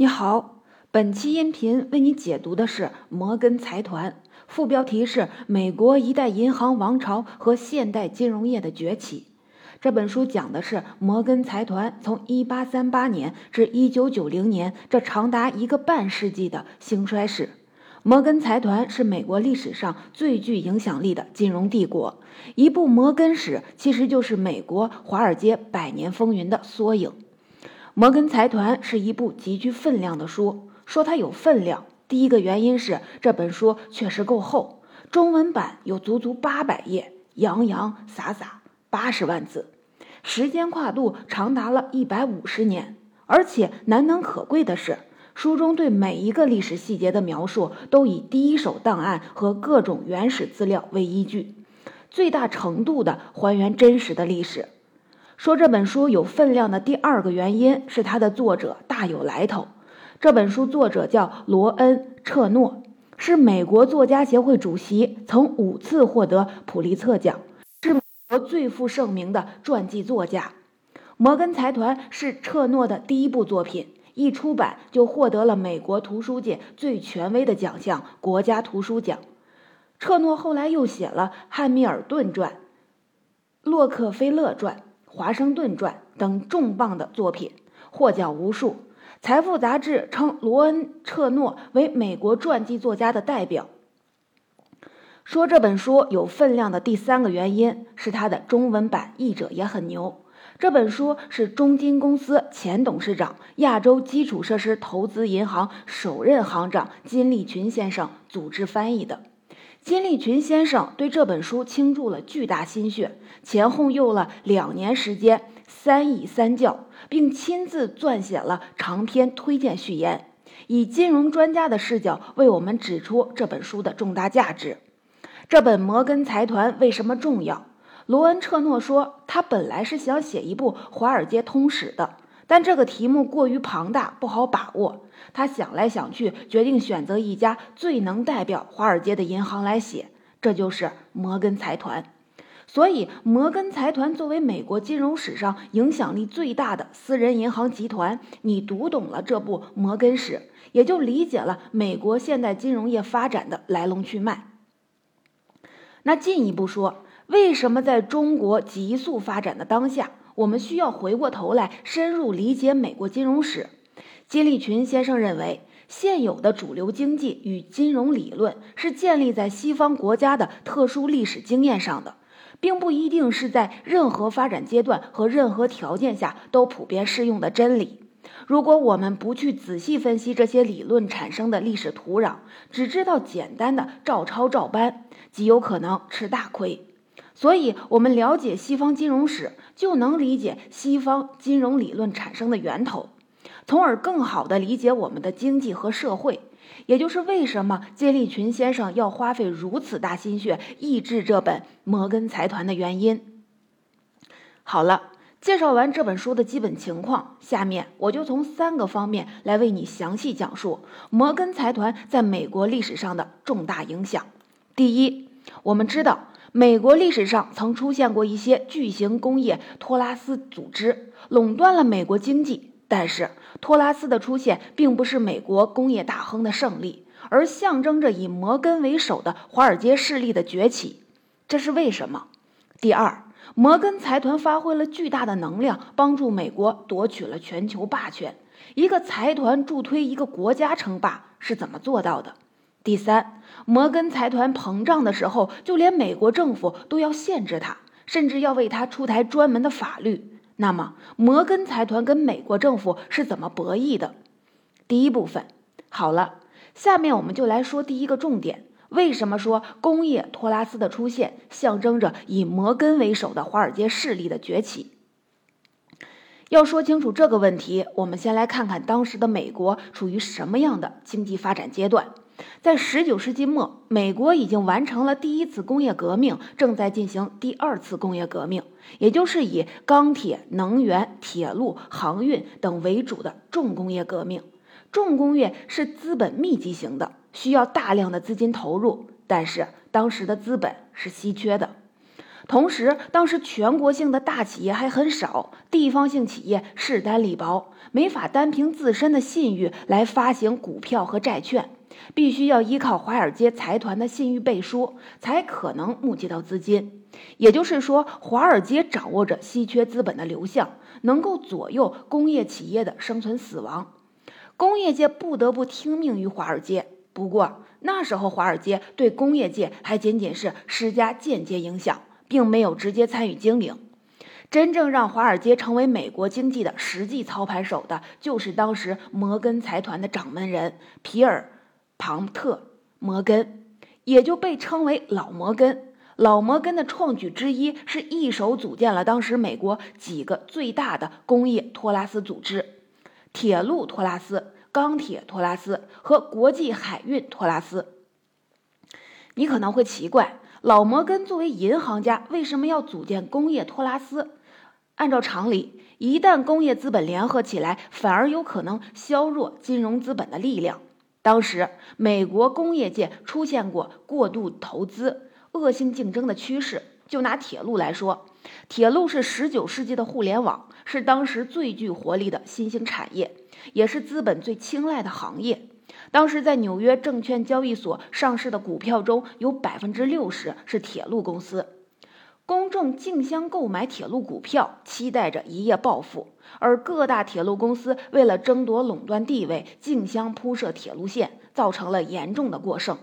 你好，本期音频为你解读的是摩根财团，副标题是《美国一代银行王朝和现代金融业的崛起》。这本书讲的是摩根财团从1838年至1990年这长达一个半世纪的兴衰史。摩根财团是美国历史上最具影响力的金融帝国，一部摩根史其实就是美国华尔街百年风云的缩影。摩根财团是一部极具分量的书。说它有分量，第一个原因是这本书确实够厚，中文版有足足八百页，洋洋洒洒八十万字，时间跨度长达了一百五十年。而且难能可贵的是，书中对每一个历史细节的描述都以第一手档案和各种原始资料为依据，最大程度的还原真实的历史。说这本书有分量的第二个原因是它的作者大有来头。这本书作者叫罗恩·彻诺，是美国作家协会主席，曾五次获得普利策奖，是美国最负盛名的传记作家。摩根财团是彻诺的第一部作品，一出版就获得了美国图书界最权威的奖项——国家图书奖。彻诺后来又写了《汉密尔顿传》《洛克菲勒传》。《华盛顿传》等重磅的作品，获奖无数。财富杂志称罗恩·彻诺为美国传记作家的代表。说这本书有分量的第三个原因是它的中文版译者也很牛。这本书是中金公司前董事长、亚洲基础设施投资银行首任行长金立群先生组织翻译的。金立群先生对这本书倾注了巨大心血，前后用了两年时间，三译三校，并亲自撰写了长篇推荐序言，以金融专家的视角为我们指出这本书的重大价值。这本《摩根财团》为什么重要？罗恩·彻诺说，他本来是想写一部华尔街通史的。但这个题目过于庞大，不好把握。他想来想去，决定选择一家最能代表华尔街的银行来写，这就是摩根财团。所以，摩根财团作为美国金融史上影响力最大的私人银行集团，你读懂了这部摩根史，也就理解了美国现代金融业发展的来龙去脉。那进一步说，为什么在中国急速发展的当下？我们需要回过头来深入理解美国金融史。金立群先生认为，现有的主流经济与金融理论是建立在西方国家的特殊历史经验上的，并不一定是在任何发展阶段和任何条件下都普遍适用的真理。如果我们不去仔细分析这些理论产生的历史土壤，只知道简单的照抄照搬，极有可能吃大亏。所以，我们了解西方金融史，就能理解西方金融理论产生的源头，从而更好地理解我们的经济和社会。也就是为什么金立群先生要花费如此大心血译制这本《摩根财团》的原因。好了，介绍完这本书的基本情况，下面我就从三个方面来为你详细讲述摩根财团在美国历史上的重大影响。第一，我们知道。美国历史上曾出现过一些巨型工业托拉斯组织，垄断了美国经济。但是，托拉斯的出现并不是美国工业大亨的胜利，而象征着以摩根为首的华尔街势力的崛起。这是为什么？第二，摩根财团发挥了巨大的能量，帮助美国夺取了全球霸权。一个财团助推一个国家称霸是怎么做到的？第三，摩根财团膨胀的时候，就连美国政府都要限制它，甚至要为它出台专门的法律。那么，摩根财团跟美国政府是怎么博弈的？第一部分好了，下面我们就来说第一个重点：为什么说工业托拉斯的出现象征着以摩根为首的华尔街势力的崛起？要说清楚这个问题，我们先来看看当时的美国处于什么样的经济发展阶段。在十九世纪末，美国已经完成了第一次工业革命，正在进行第二次工业革命，也就是以钢铁、能源、铁路、航运等为主的重工业革命。重工业是资本密集型的，需要大量的资金投入，但是当时的资本是稀缺的。同时，当时全国性的大企业还很少，地方性企业势单力薄，没法单凭自身的信誉来发行股票和债券，必须要依靠华尔街财团的信誉背书，才可能募集到资金。也就是说，华尔街掌握着稀缺资本的流向，能够左右工业企业的生存死亡。工业界不得不听命于华尔街。不过那时候，华尔街对工业界还仅仅是施加间接影响。并没有直接参与经营，真正让华尔街成为美国经济的实际操盘手的，就是当时摩根财团的掌门人皮尔·庞特·摩根，也就被称为老摩根。老摩根的创举之一是一手组建了当时美国几个最大的工业托拉斯组织：铁路托拉斯、钢铁托拉斯和国际海运托拉斯。你可能会奇怪。老摩根作为银行家，为什么要组建工业托拉斯？按照常理，一旦工业资本联合起来，反而有可能削弱金融资本的力量。当时，美国工业界出现过过度投资、恶性竞争的趋势。就拿铁路来说，铁路是十九世纪的互联网，是当时最具活力的新兴产业，也是资本最青睐的行业。当时在纽约证券交易所上市的股票中有百分之六十是铁路公司，公众竞相购买铁路股票，期待着一夜暴富。而各大铁路公司为了争夺垄断地位，竞相铺设铁路线，造成了严重的过剩。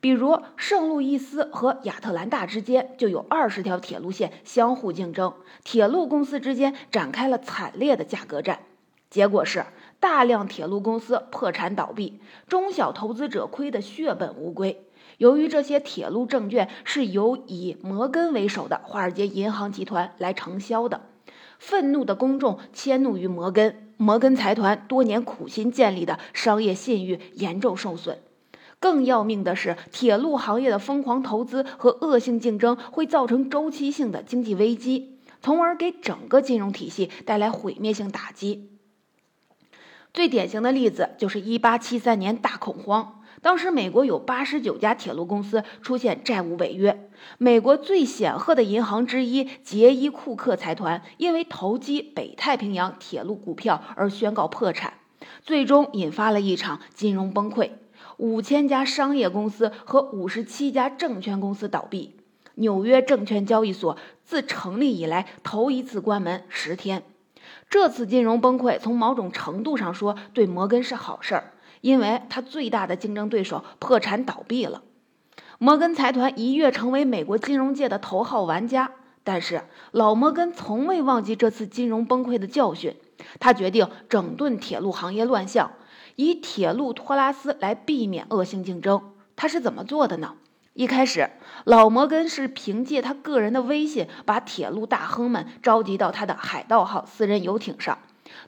比如圣路易斯和亚特兰大之间就有二十条铁路线相互竞争，铁路公司之间展开了惨烈的价格战。结果是。大量铁路公司破产倒闭，中小投资者亏得血本无归。由于这些铁路证券是由以摩根为首的华尔街银行集团来承销的，愤怒的公众迁怒于摩根，摩根财团多年苦心建立的商业信誉严重受损。更要命的是，铁路行业的疯狂投资和恶性竞争会造成周期性的经济危机，从而给整个金融体系带来毁灭性打击。最典型的例子就是1873年大恐慌，当时美国有89家铁路公司出现债务违约，美国最显赫的银行之一杰伊库克财团因为投机北太平洋铁路股票而宣告破产，最终引发了一场金融崩溃，五千家商业公司和五十七家证券公司倒闭，纽约证券交易所自成立以来头一次关门十天。这次金融崩溃，从某种程度上说，对摩根是好事儿，因为他最大的竞争对手破产倒闭了。摩根财团一跃成为美国金融界的头号玩家。但是老摩根从未忘记这次金融崩溃的教训，他决定整顿铁路行业乱象，以铁路托拉斯来避免恶性竞争。他是怎么做的呢？一开始，老摩根是凭借他个人的威信，把铁路大亨们召集到他的海盗号私人游艇上，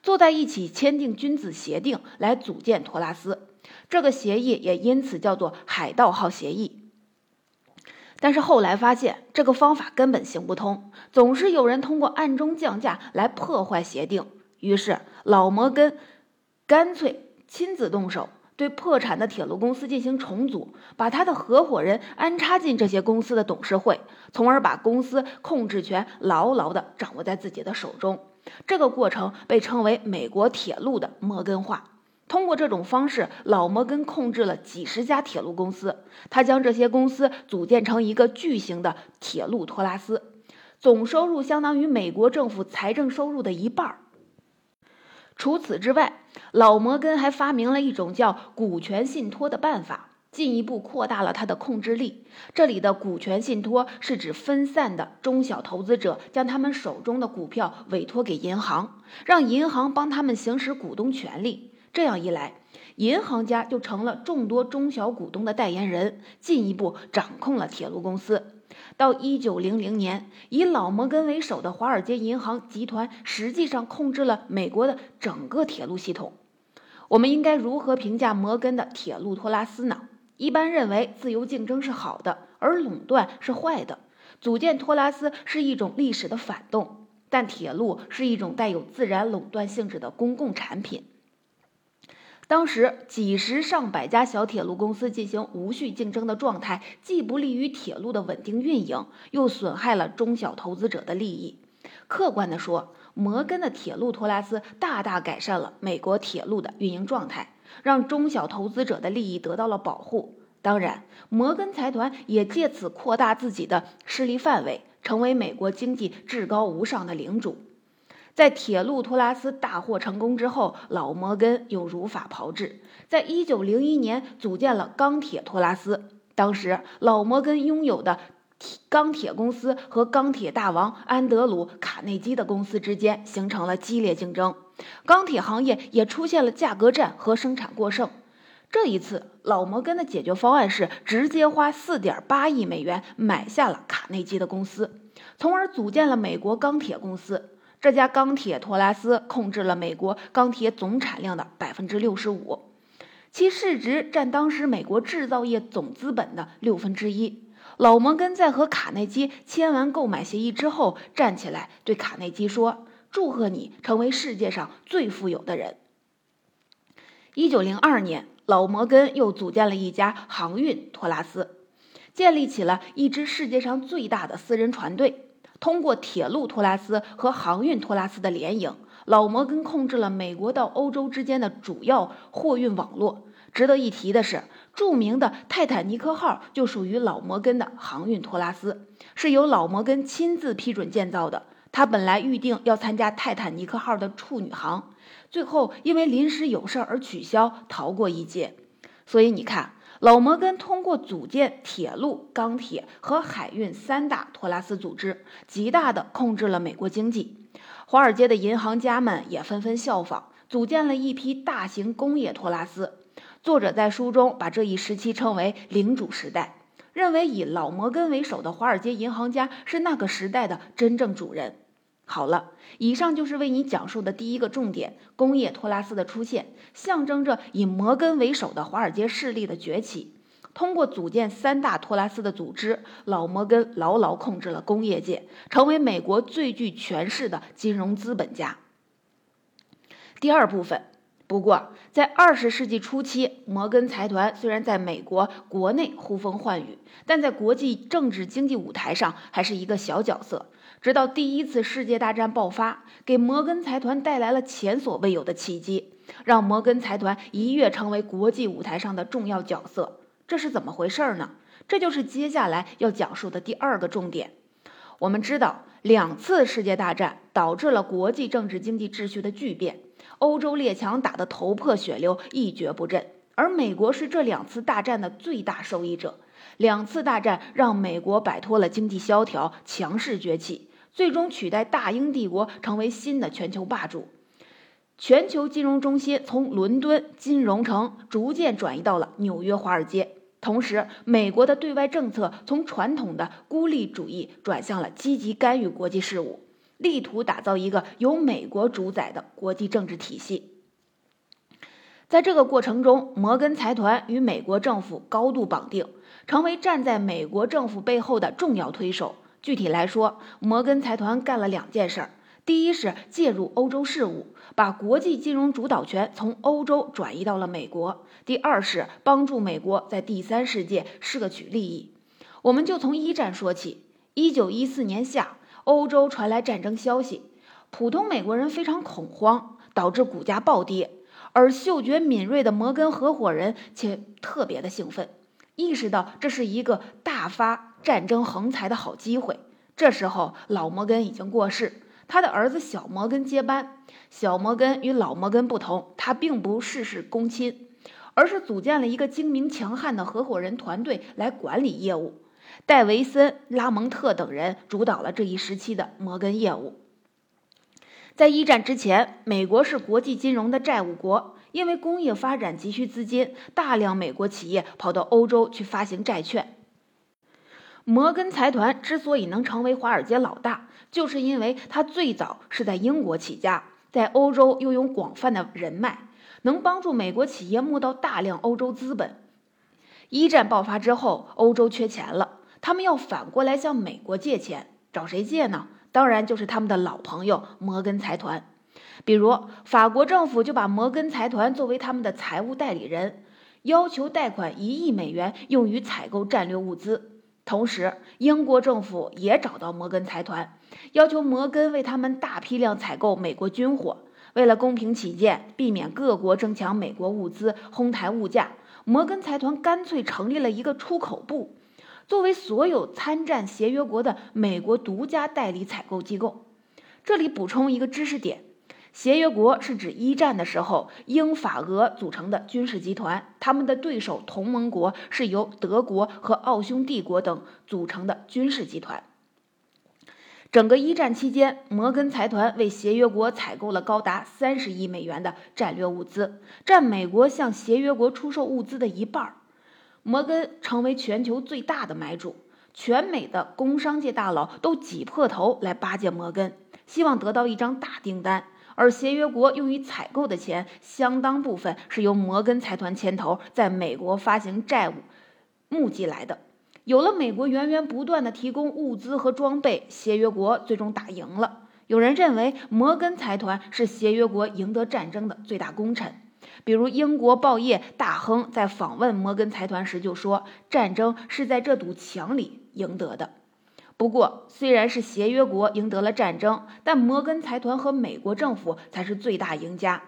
坐在一起签订君子协定，来组建托拉斯。这个协议也因此叫做海盗号协议。但是后来发现这个方法根本行不通，总是有人通过暗中降价来破坏协定。于是老摩根干脆亲自动手。对破产的铁路公司进行重组，把他的合伙人安插进这些公司的董事会，从而把公司控制权牢牢地掌握在自己的手中。这个过程被称为美国铁路的摩根化。通过这种方式，老摩根控制了几十家铁路公司，他将这些公司组建成一个巨型的铁路托拉斯，总收入相当于美国政府财政收入的一半儿。除此之外，老摩根还发明了一种叫股权信托的办法，进一步扩大了他的控制力。这里的股权信托是指分散的中小投资者将他们手中的股票委托给银行，让银行帮他们行使股东权利。这样一来，银行家就成了众多中小股东的代言人，进一步掌控了铁路公司。到一九零零年，以老摩根为首的华尔街银行集团实际上控制了美国的整个铁路系统。我们应该如何评价摩根的铁路托拉斯呢？一般认为，自由竞争是好的，而垄断是坏的。组建托拉斯是一种历史的反动，但铁路是一种带有自然垄断性质的公共产品。当时几十上百家小铁路公司进行无序竞争的状态，既不利于铁路的稳定运营，又损害了中小投资者的利益。客观地说，摩根的铁路托拉斯大大改善了美国铁路的运营状态，让中小投资者的利益得到了保护。当然，摩根财团也借此扩大自己的势力范围，成为美国经济至高无上的领主。在铁路托拉斯大获成功之后，老摩根又如法炮制，在一九零一年组建了钢铁托拉斯。当时，老摩根拥有的钢铁公司和钢铁大王安德鲁·卡内基的公司之间形成了激烈竞争，钢铁行业也出现了价格战和生产过剩。这一次，老摩根的解决方案是直接花四点八亿美元买下了卡内基的公司，从而组建了美国钢铁公司。这家钢铁托拉斯控制了美国钢铁总产量的百分之六十五，其市值占当时美国制造业总资本的六分之一。老摩根在和卡内基签完购买协议之后，站起来对卡内基说：“祝贺你成为世界上最富有的人。”一九零二年，老摩根又组建了一家航运托拉斯，建立起了一支世界上最大的私人船队。通过铁路托拉斯和航运托拉斯的联营，老摩根控制了美国到欧洲之间的主要货运网络。值得一提的是，著名的泰坦尼克号就属于老摩根的航运托拉斯，是由老摩根亲自批准建造的。他本来预定要参加泰坦尼克号的处女航，最后因为临时有事而取消，逃过一劫。所以你看。老摩根通过组建铁路、钢铁和海运三大托拉斯组织，极大地控制了美国经济。华尔街的银行家们也纷纷效仿，组建了一批大型工业托拉斯。作者在书中把这一时期称为“领主时代”，认为以老摩根为首的华尔街银行家是那个时代的真正主人。好了，以上就是为你讲述的第一个重点：工业托拉斯的出现，象征着以摩根为首的华尔街势力的崛起。通过组建三大托拉斯的组织，老摩根牢牢控制了工业界，成为美国最具权势的金融资本家。第二部分，不过在二十世纪初期，摩根财团虽然在美国国内呼风唤雨，但在国际政治经济舞台上还是一个小角色。直到第一次世界大战爆发，给摩根财团带来了前所未有的契机，让摩根财团一跃成为国际舞台上的重要角色。这是怎么回事呢？这就是接下来要讲述的第二个重点。我们知道，两次世界大战导致了国际政治经济秩序的巨变，欧洲列强打得头破血流，一蹶不振，而美国是这两次大战的最大受益者。两次大战让美国摆脱了经济萧条，强势崛起。最终取代大英帝国成为新的全球霸主，全球金融中心从伦敦金融城逐渐转移到了纽约华尔街。同时，美国的对外政策从传统的孤立主义转向了积极干预国际事务，力图打造一个由美国主宰的国际政治体系。在这个过程中，摩根财团与美国政府高度绑定，成为站在美国政府背后的重要推手。具体来说，摩根财团干了两件事儿：第一是介入欧洲事务，把国际金融主导权从欧洲转移到了美国；第二是帮助美国在第三世界摄取利益。我们就从一战说起。一九一四年夏，欧洲传来战争消息，普通美国人非常恐慌，导致股价暴跌。而嗅觉敏锐的摩根合伙人却特别的兴奋，意识到这是一个大发。战争横财的好机会。这时候，老摩根已经过世，他的儿子小摩根接班。小摩根与老摩根不同，他并不事事躬亲，而是组建了一个精明强悍的合伙人团队来管理业务。戴维森、拉蒙特等人主导了这一时期的摩根业务。在一战之前，美国是国际金融的债务国，因为工业发展急需资金，大量美国企业跑到欧洲去发行债券。摩根财团之所以能成为华尔街老大，就是因为他最早是在英国起家，在欧洲又有广泛的人脉，能帮助美国企业募到大量欧洲资本。一战爆发之后，欧洲缺钱了，他们要反过来向美国借钱，找谁借呢？当然就是他们的老朋友摩根财团。比如，法国政府就把摩根财团作为他们的财务代理人，要求贷款一亿美元用于采购战略物资。同时，英国政府也找到摩根财团，要求摩根为他们大批量采购美国军火。为了公平起见，避免各国争抢美国物资、哄抬物价，摩根财团干脆成立了一个出口部，作为所有参战协约国的美国独家代理采购机构。这里补充一个知识点。协约国是指一战的时候英法俄组成的军事集团，他们的对手同盟国是由德国和奥匈帝国等组成的军事集团。整个一战期间，摩根财团为协约国采购了高达三十亿美元的战略物资，占美国向协约国出售物资的一半。摩根成为全球最大的买主，全美的工商界大佬都挤破头来巴结摩根，希望得到一张大订单。而协约国用于采购的钱，相当部分是由摩根财团牵头在美国发行债务募集来的。有了美国源源不断的提供物资和装备，协约国最终打赢了。有人认为摩根财团是协约国赢得战争的最大功臣，比如英国报业大亨在访问摩根财团时就说：“战争是在这堵墙里赢得的。”不过，虽然是协约国赢得了战争，但摩根财团和美国政府才是最大赢家。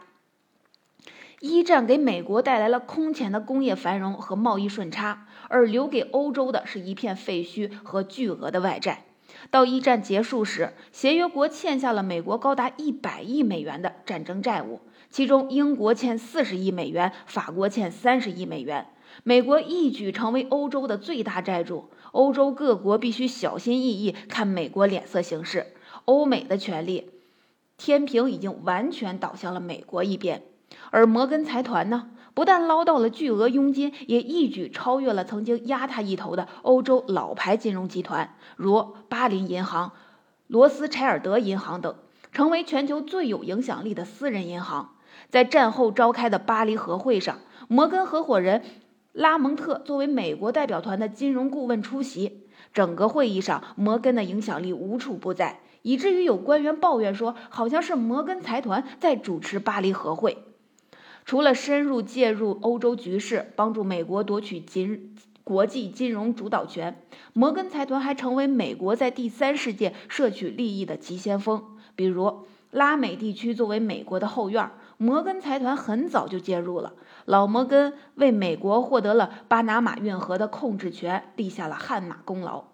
一战给美国带来了空前的工业繁荣和贸易顺差，而留给欧洲的是一片废墟和巨额的外债。到一战结束时，协约国欠下了美国高达一百亿美元的战争债务，其中英国欠四十亿美元，法国欠三十亿美元。美国一举成为欧洲的最大债主，欧洲各国必须小心翼翼看美国脸色行事。欧美的权力天平已经完全倒向了美国一边，而摩根财团呢，不但捞到了巨额佣金，也一举超越了曾经压他一头的欧洲老牌金融集团，如巴林银行、罗斯柴尔德银行等，成为全球最有影响力的私人银行。在战后召开的巴黎和会上，摩根合伙人。拉蒙特作为美国代表团的金融顾问出席整个会议上，摩根的影响力无处不在，以至于有官员抱怨说，好像是摩根财团在主持巴黎和会。除了深入介入欧洲局势，帮助美国夺取金国际金融主导权，摩根财团还成为美国在第三世界摄取利益的急先锋。比如，拉美地区作为美国的后院，摩根财团很早就介入了。老摩根为美国获得了巴拿马运河的控制权立下了汗马功劳。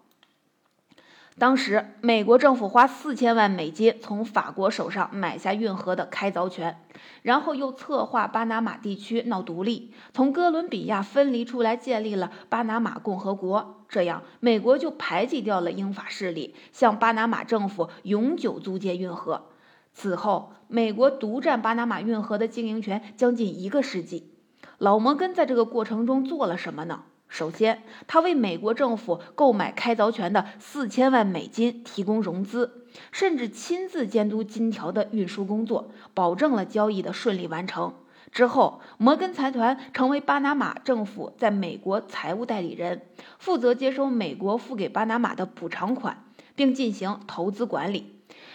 当时，美国政府花四千万美金从法国手上买下运河的开凿权，然后又策划巴拿马地区闹独立，从哥伦比亚分离出来，建立了巴拿马共和国。这样，美国就排挤掉了英法势力，向巴拿马政府永久租借运河。此后，美国独占巴拿马运河的经营权将近一个世纪。老摩根在这个过程中做了什么呢？首先，他为美国政府购买开凿权的四千万美金提供融资，甚至亲自监督金条的运输工作，保证了交易的顺利完成。之后，摩根财团成为巴拿马政府在美国财务代理人，负责接收美国付给巴拿马的补偿款，并进行投资管理。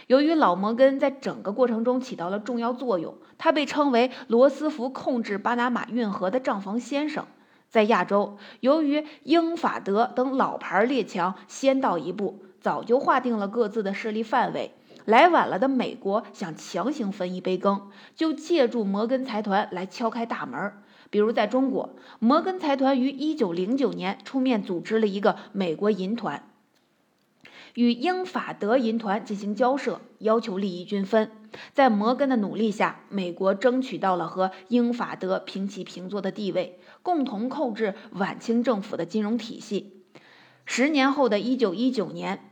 由于老摩根在整个过程中起到了重要作用，他被称为罗斯福控制巴拿马运河的账房先生。在亚洲，由于英法德等老牌列强先到一步，早就划定了各自的势力范围，来晚了的美国想强行分一杯羹，就借助摩根财团来敲开大门。比如在中国，摩根财团于1909年出面组织了一个美国银团。与英法德银团进行交涉，要求利益均分。在摩根的努力下，美国争取到了和英法德平起平坐的地位，共同控制晚清政府的金融体系。十年后的一九一九年，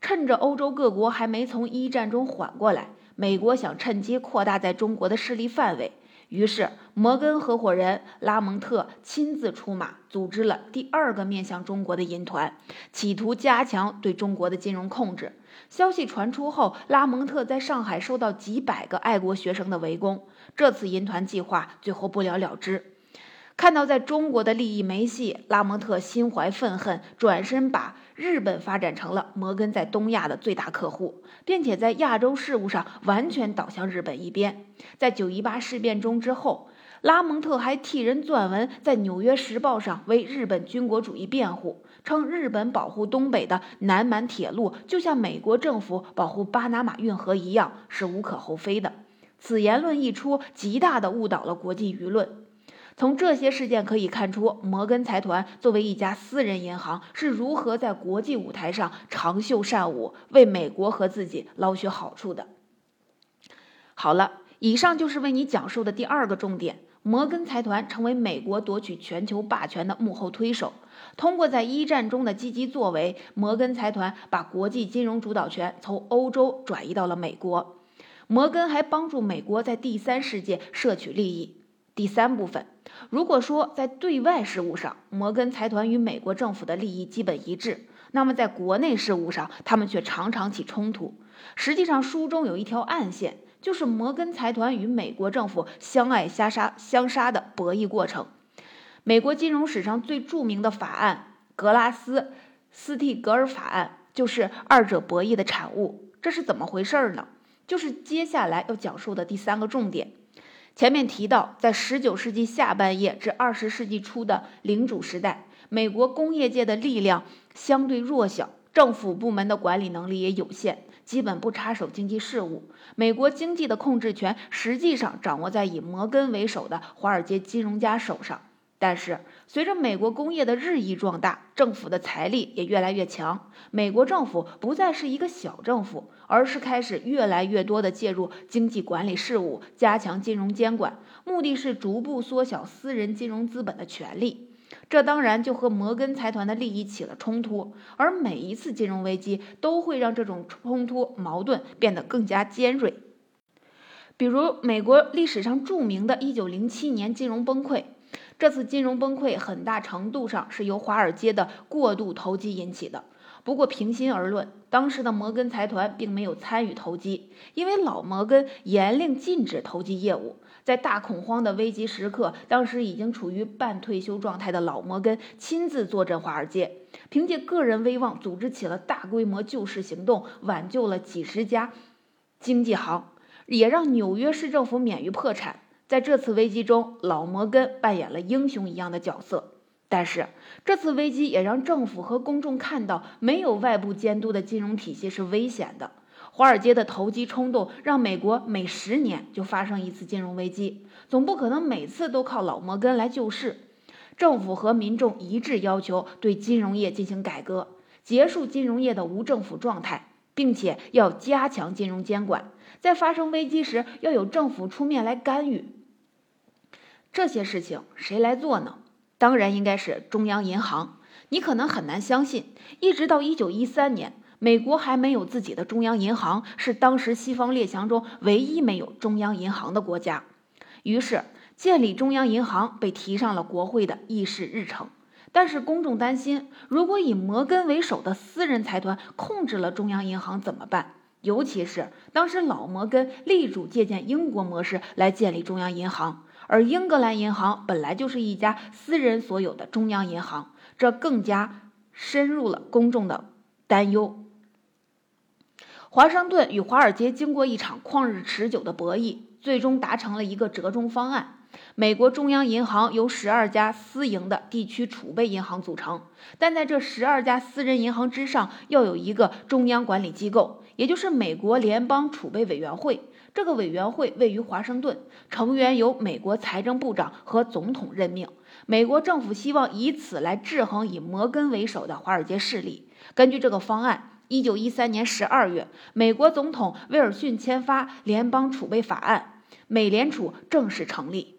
趁着欧洲各国还没从一战中缓过来，美国想趁机扩大在中国的势力范围。于是，摩根合伙人拉蒙特亲自出马，组织了第二个面向中国的银团，企图加强对中国的金融控制。消息传出后，拉蒙特在上海受到几百个爱国学生的围攻，这次银团计划最后不了了之。看到在中国的利益没戏，拉蒙特心怀愤恨，转身把日本发展成了摩根在东亚的最大客户，并且在亚洲事务上完全倒向日本一边。在九一八事变中之后，拉蒙特还替人撰文，在《纽约时报》上为日本军国主义辩护，称日本保护东北的南满铁路，就像美国政府保护巴拿马运河一样，是无可厚非的。此言论一出，极大地误导了国际舆论。从这些事件可以看出，摩根财团作为一家私人银行是如何在国际舞台上长袖善舞，为美国和自己捞取好处的。好了，以上就是为你讲述的第二个重点：摩根财团成为美国夺取全球霸权的幕后推手。通过在一战中的积极作为，摩根财团把国际金融主导权从欧洲转移到了美国。摩根还帮助美国在第三世界摄取利益。第三部分，如果说在对外事务上，摩根财团与美国政府的利益基本一致，那么在国内事务上，他们却常常起冲突。实际上，书中有一条暗线，就是摩根财团与美国政府相爱相杀、相杀的博弈过程。美国金融史上最著名的法案——格拉斯斯蒂格尔法案，就是二者博弈的产物。这是怎么回事呢？就是接下来要讲述的第三个重点。前面提到，在十九世纪下半叶至二十世纪初的领主时代，美国工业界的力量相对弱小，政府部门的管理能力也有限，基本不插手经济事务。美国经济的控制权实际上掌握在以摩根为首的华尔街金融家手上。但是，随着美国工业的日益壮大，政府的财力也越来越强，美国政府不再是一个小政府，而是开始越来越多地介入经济管理事务，加强金融监管，目的是逐步缩小私人金融资本的权利。这当然就和摩根财团的利益起了冲突，而每一次金融危机都会让这种冲突矛盾变得更加尖锐。比如，美国历史上著名的1907年金融崩溃。这次金融崩溃很大程度上是由华尔街的过度投机引起的。不过，平心而论，当时的摩根财团并没有参与投机，因为老摩根严令禁止投机业务。在大恐慌的危急时刻，当时已经处于半退休状态的老摩根亲自坐镇华尔街，凭借个人威望组织起了大规模救市行动，挽救了几十家经纪行，也让纽约市政府免于破产。在这次危机中，老摩根扮演了英雄一样的角色。但是，这次危机也让政府和公众看到，没有外部监督的金融体系是危险的。华尔街的投机冲动让美国每十年就发生一次金融危机，总不可能每次都靠老摩根来救市。政府和民众一致要求对金融业进行改革，结束金融业的无政府状态，并且要加强金融监管。在发生危机时，要有政府出面来干预。这些事情谁来做呢？当然应该是中央银行。你可能很难相信，一直到一九一三年，美国还没有自己的中央银行，是当时西方列强中唯一没有中央银行的国家。于是，建立中央银行被提上了国会的议事日程。但是公众担心，如果以摩根为首的私人财团控制了中央银行怎么办？尤其是当时老摩根力主借鉴英国模式来建立中央银行。而英格兰银行本来就是一家私人所有的中央银行，这更加深入了公众的担忧。华盛顿与华尔街经过一场旷日持久的博弈，最终达成了一个折中方案。美国中央银行由十二家私营的地区储备银行组成，但在这十二家私人银行之上，要有一个中央管理机构，也就是美国联邦储备委员会。这个委员会位于华盛顿，成员由美国财政部长和总统任命。美国政府希望以此来制衡以摩根为首的华尔街势力。根据这个方案，一九一三年十二月，美国总统威尔逊签发联邦储备法案，美联储正式成立。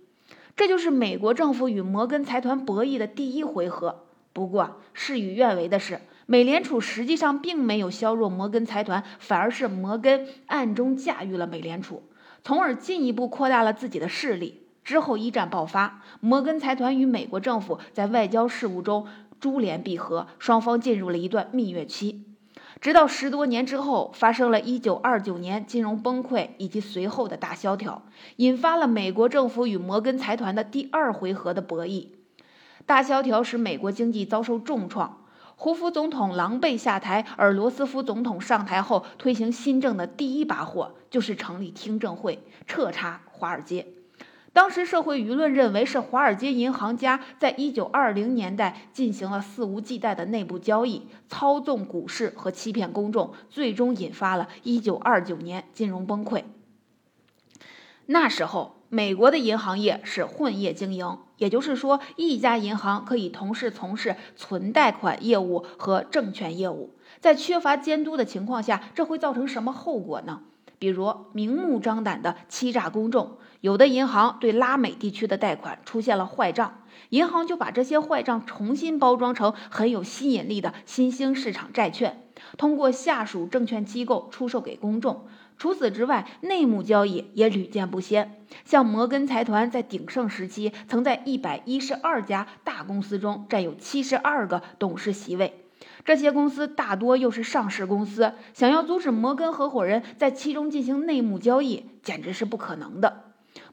这就是美国政府与摩根财团博弈的第一回合。不过，事与愿违的是。美联储实际上并没有削弱摩根财团，反而是摩根暗中驾驭了美联储，从而进一步扩大了自己的势力。之后一战爆发，摩根财团与美国政府在外交事务中珠联璧合，双方进入了一段蜜月期。直到十多年之后，发生了一九二九年金融崩溃以及随后的大萧条，引发了美国政府与摩根财团的第二回合的博弈。大萧条使美国经济遭受重创。胡佛总统狼狈下台，而罗斯福总统上台后推行新政的第一把火就是成立听证会，彻查华尔街。当时社会舆论认为是华尔街银行家在一九二零年代进行了肆无忌惮的内部交易，操纵股市和欺骗公众，最终引发了一九二九年金融崩溃。那时候。美国的银行业是混业经营，也就是说，一家银行可以同时从事存贷款业务和证券业务。在缺乏监督的情况下，这会造成什么后果呢？比如明目张胆的欺诈公众，有的银行对拉美地区的贷款出现了坏账，银行就把这些坏账重新包装成很有吸引力的新兴市场债券，通过下属证券机构出售给公众。除此之外，内幕交易也屡见不鲜。像摩根财团在鼎盛时期，曾在一百一十二家大公司中占有七十二个董事席位。这些公司大多又是上市公司，想要阻止摩根合伙人在其中进行内幕交易，简直是不可能的。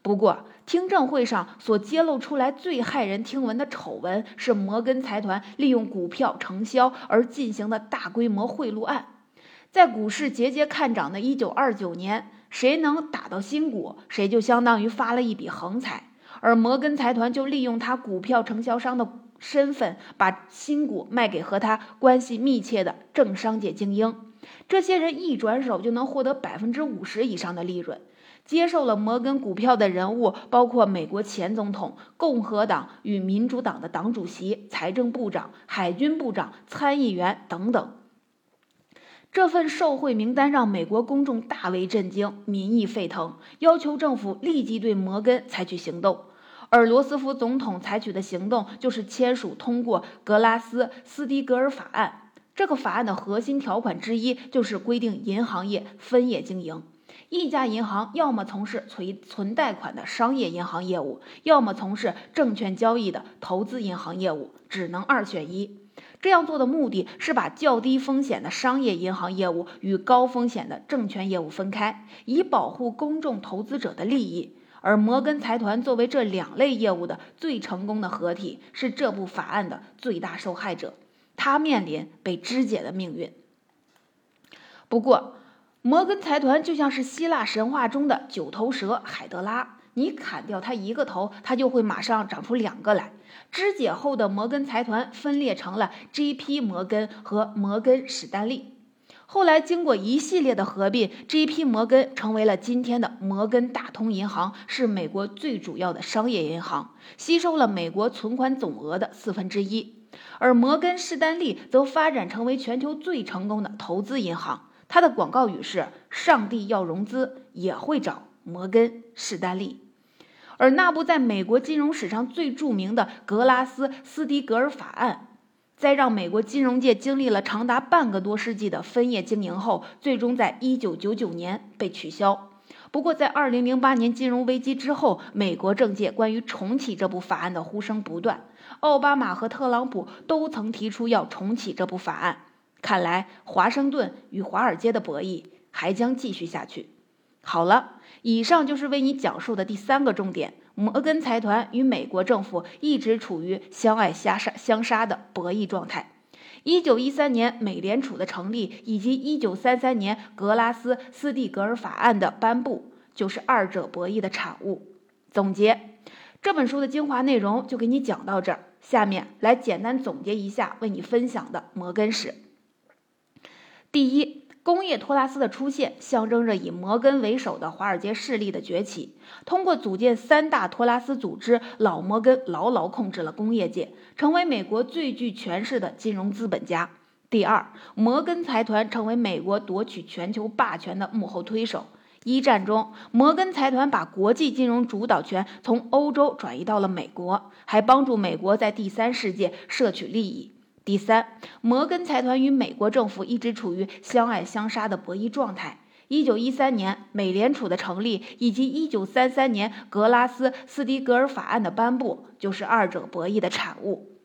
不过，听证会上所揭露出来最骇人听闻的丑闻，是摩根财团利用股票承销而进行的大规模贿赂案。在股市节节看涨的1929年，谁能打到新股，谁就相当于发了一笔横财。而摩根财团就利用他股票承销商的身份，把新股卖给和他关系密切的政商界精英。这些人一转手就能获得百分之五十以上的利润。接受了摩根股票的人物包括美国前总统、共和党与民主党的党主席、财政部长、海军部长、参议员等等。这份受贿名单让美国公众大为震惊，民意沸腾，要求政府立即对摩根采取行动。而罗斯福总统采取的行动就是签署通过格拉斯斯蒂格尔法案。这个法案的核心条款之一就是规定银行业分业经营，一家银行要么从事存存贷款的商业银行业务，要么从事证券交易的投资银行业务，只能二选一。这样做的目的是把较低风险的商业银行业务与高风险的证券业务分开，以保护公众投资者的利益。而摩根财团作为这两类业务的最成功的合体，是这部法案的最大受害者，他面临被肢解的命运。不过，摩根财团就像是希腊神话中的九头蛇海德拉。你砍掉它一个头，它就会马上长出两个来。肢解后的摩根财团分裂成了 J.P. 摩根和摩根史丹利。后来经过一系列的合并，J.P. 摩根成为了今天的摩根大通银行，是美国最主要的商业银行，吸收了美国存款总额的四分之一。而摩根士丹利则发展成为全球最成功的投资银行，它的广告语是“上帝要融资也会找”。摩根士丹利，而那部在美国金融史上最著名的格拉斯斯迪格尔法案，在让美国金融界经历了长达半个多世纪的分业经营后，最终在一九九九年被取消。不过，在二零零八年金融危机之后，美国政界关于重启这部法案的呼声不断，奥巴马和特朗普都曾提出要重启这部法案。看来，华盛顿与华尔街的博弈还将继续下去。好了。以上就是为你讲述的第三个重点：摩根财团与美国政府一直处于相爱相杀、相杀的博弈状态。一九一三年美联储的成立，以及一九三三年格拉斯斯蒂格尔法案的颁布，就是二者博弈的产物。总结这本书的精华内容就给你讲到这儿，下面来简单总结一下为你分享的摩根史。第一。工业托拉斯的出现，象征着以摩根为首的华尔街势力的崛起。通过组建三大托拉斯组织，老摩根牢牢控制了工业界，成为美国最具权势的金融资本家。第二，摩根财团成为美国夺取全球霸权的幕后推手。一战中，摩根财团把国际金融主导权从欧洲转移到了美国，还帮助美国在第三世界摄取利益。第三，摩根财团与美国政府一直处于相爱相杀的博弈状态。一九一三年美联储的成立，以及一九三三年格拉斯斯蒂格尔法案的颁布，就是二者博弈的产物。